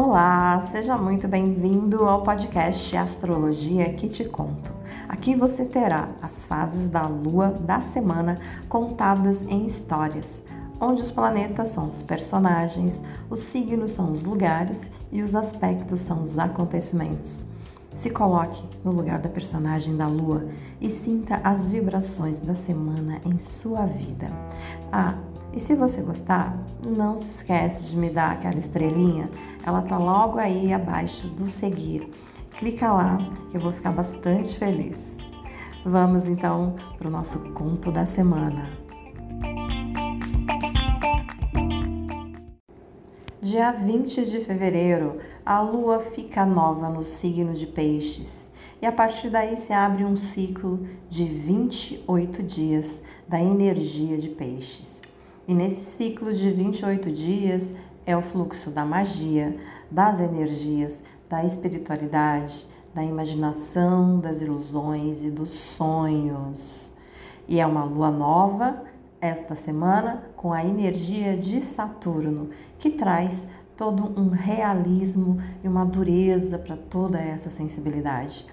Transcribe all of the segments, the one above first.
Olá, seja muito bem-vindo ao podcast Astrologia que te conto. Aqui você terá as fases da lua da semana contadas em histórias, onde os planetas são os personagens, os signos são os lugares e os aspectos são os acontecimentos. Se coloque no lugar da personagem da lua e sinta as vibrações da semana em sua vida. Ah, e se você gostar, não se esquece de me dar aquela estrelinha, ela tá logo aí abaixo do seguir. Clica lá, que eu vou ficar bastante feliz. Vamos então para o nosso conto da semana. Dia 20 de fevereiro, a lua fica nova no signo de Peixes e a partir daí se abre um ciclo de 28 dias da energia de Peixes. E nesse ciclo de 28 dias é o fluxo da magia, das energias, da espiritualidade, da imaginação, das ilusões e dos sonhos. E é uma lua nova esta semana com a energia de Saturno, que traz todo um realismo e uma dureza para toda essa sensibilidade.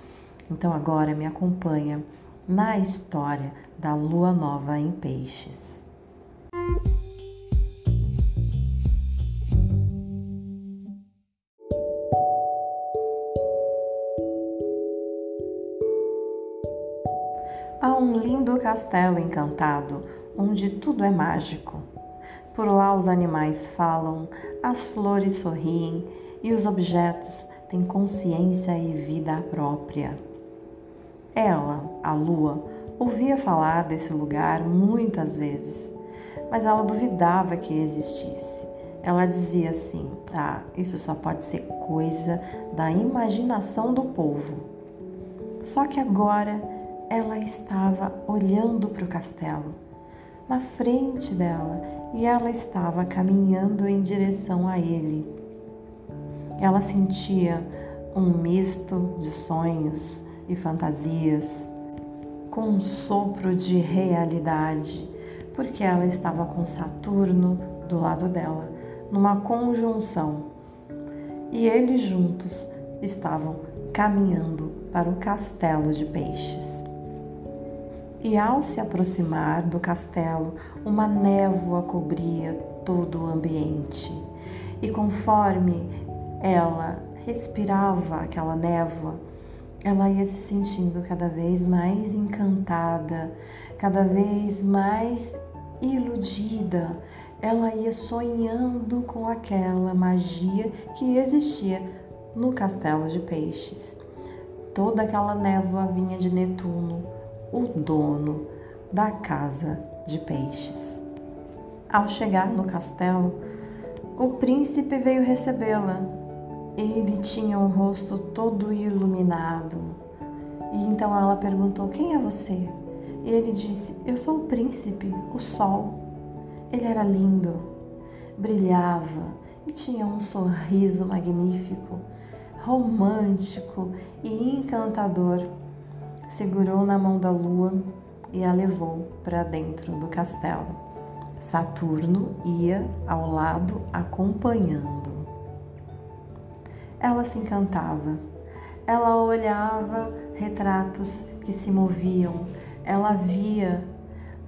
Então agora me acompanha na história da lua nova em Peixes. Há um lindo castelo encantado onde tudo é mágico. Por lá os animais falam, as flores sorriem e os objetos têm consciência e vida própria. Ela, a lua, ouvia falar desse lugar muitas vezes mas ela duvidava que existisse. Ela dizia assim: Ah, isso só pode ser coisa da imaginação do povo. Só que agora ela estava olhando para o castelo, na frente dela, e ela estava caminhando em direção a ele. Ela sentia um misto de sonhos e fantasias, com um sopro de realidade porque ela estava com Saturno do lado dela, numa conjunção. E eles juntos estavam caminhando para o castelo de peixes. E ao se aproximar do castelo, uma névoa cobria todo o ambiente. E conforme ela respirava aquela névoa, ela ia se sentindo cada vez mais encantada, cada vez mais iludida, ela ia sonhando com aquela magia que existia no castelo de peixes. Toda aquela névoa vinha de Netuno, o dono da casa de peixes. Ao chegar no castelo, o príncipe veio recebê-la. Ele tinha o rosto todo iluminado. E então ela perguntou: Quem é você? E ele disse: Eu sou o príncipe, o sol. Ele era lindo, brilhava e tinha um sorriso magnífico, romântico e encantador. Segurou na mão da lua e a levou para dentro do castelo. Saturno ia ao lado acompanhando. Ela se encantava. Ela olhava retratos que se moviam, ela via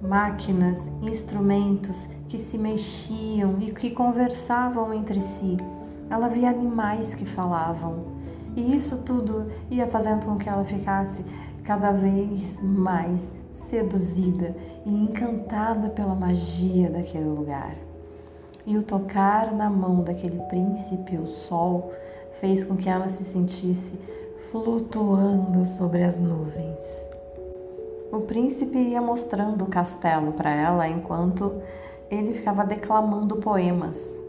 máquinas, instrumentos que se mexiam e que conversavam entre si. Ela via animais que falavam. E isso tudo ia fazendo com que ela ficasse cada vez mais seduzida e encantada pela magia daquele lugar. E o tocar na mão daquele príncipe, o sol, fez com que ela se sentisse flutuando sobre as nuvens. O príncipe ia mostrando o castelo para ela enquanto ele ficava declamando poemas.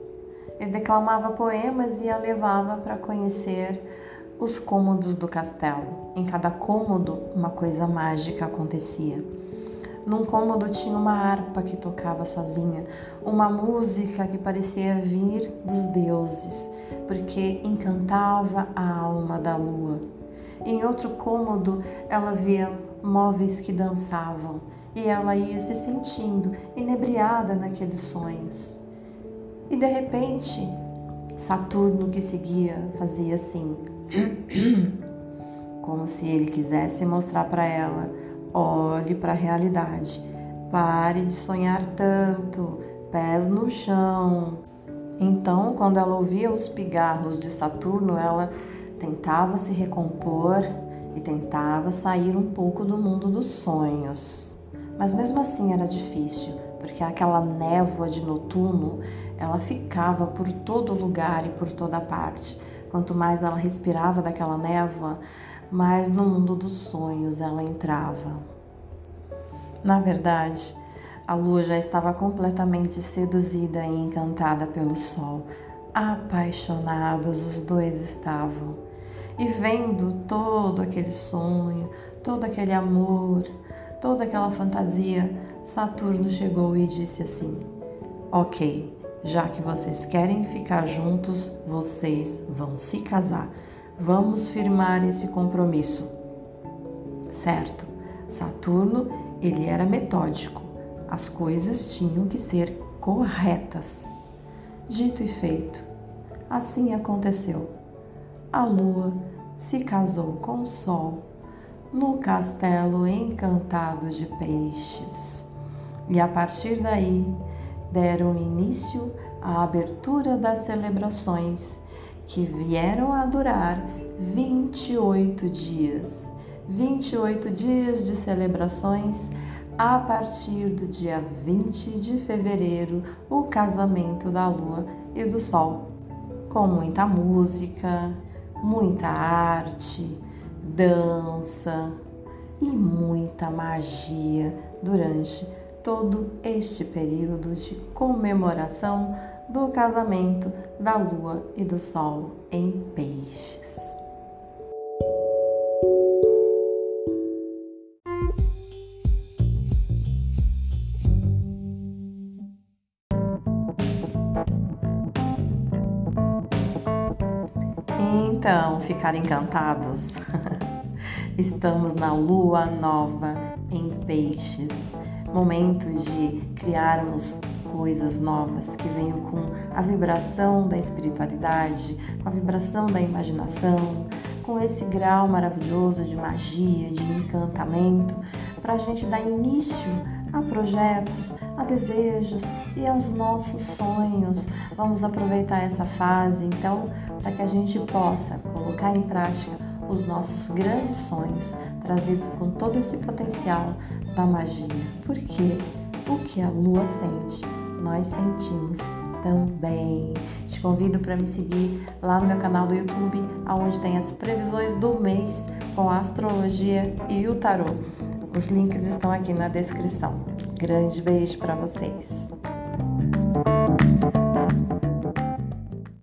Ele declamava poemas e a levava para conhecer os cômodos do castelo. Em cada cômodo, uma coisa mágica acontecia. Num cômodo tinha uma harpa que tocava sozinha, uma música que parecia vir dos deuses, porque encantava a alma da lua. Em outro cômodo, ela via móveis que dançavam, e ela ia se sentindo inebriada naqueles sonhos. E de repente, Saturno que seguia fazia assim, como se ele quisesse mostrar para ela: olhe para a realidade, pare de sonhar tanto, pés no chão. Então, quando ela ouvia os pigarros de Saturno, ela tentava se recompor e tentava sair um pouco do mundo dos sonhos. Mas mesmo assim era difícil, porque aquela névoa de noturno, ela ficava por todo lugar e por toda parte. Quanto mais ela respirava daquela névoa, mais no mundo dos sonhos ela entrava. Na verdade, a lua já estava completamente seduzida e encantada pelo sol. Apaixonados os dois estavam. E vendo todo aquele sonho, todo aquele amor, toda aquela fantasia, Saturno chegou e disse assim: Ok, já que vocês querem ficar juntos, vocês vão se casar. Vamos firmar esse compromisso. Certo, Saturno, ele era metódico. As coisas tinham que ser corretas. Dito e feito, assim aconteceu. A lua se casou com o sol no castelo encantado de peixes. E a partir daí deram início à abertura das celebrações que vieram a durar 28 dias. 28 dias de celebrações a partir do dia 20 de fevereiro, o casamento da lua e do sol, com muita música, muita arte, dança e muita magia durante todo este período de comemoração do casamento da Lua e do Sol em Peixes. Então, ficar encantados? Estamos na lua nova em Peixes, momento de criarmos coisas novas que venham com a vibração da espiritualidade, com a vibração da imaginação, com esse grau maravilhoso de magia, de encantamento, para a gente dar início a projetos, a desejos e aos nossos sonhos. Vamos aproveitar essa fase, então, para que a gente possa colocar em prática os nossos grandes sonhos, trazidos com todo esse potencial da magia. Porque o que a lua sente, nós sentimos também. Te convido para me seguir lá no meu canal do YouTube, onde tem as previsões do mês com a astrologia e o tarô. Os links estão aqui na descrição. Grande beijo para vocês.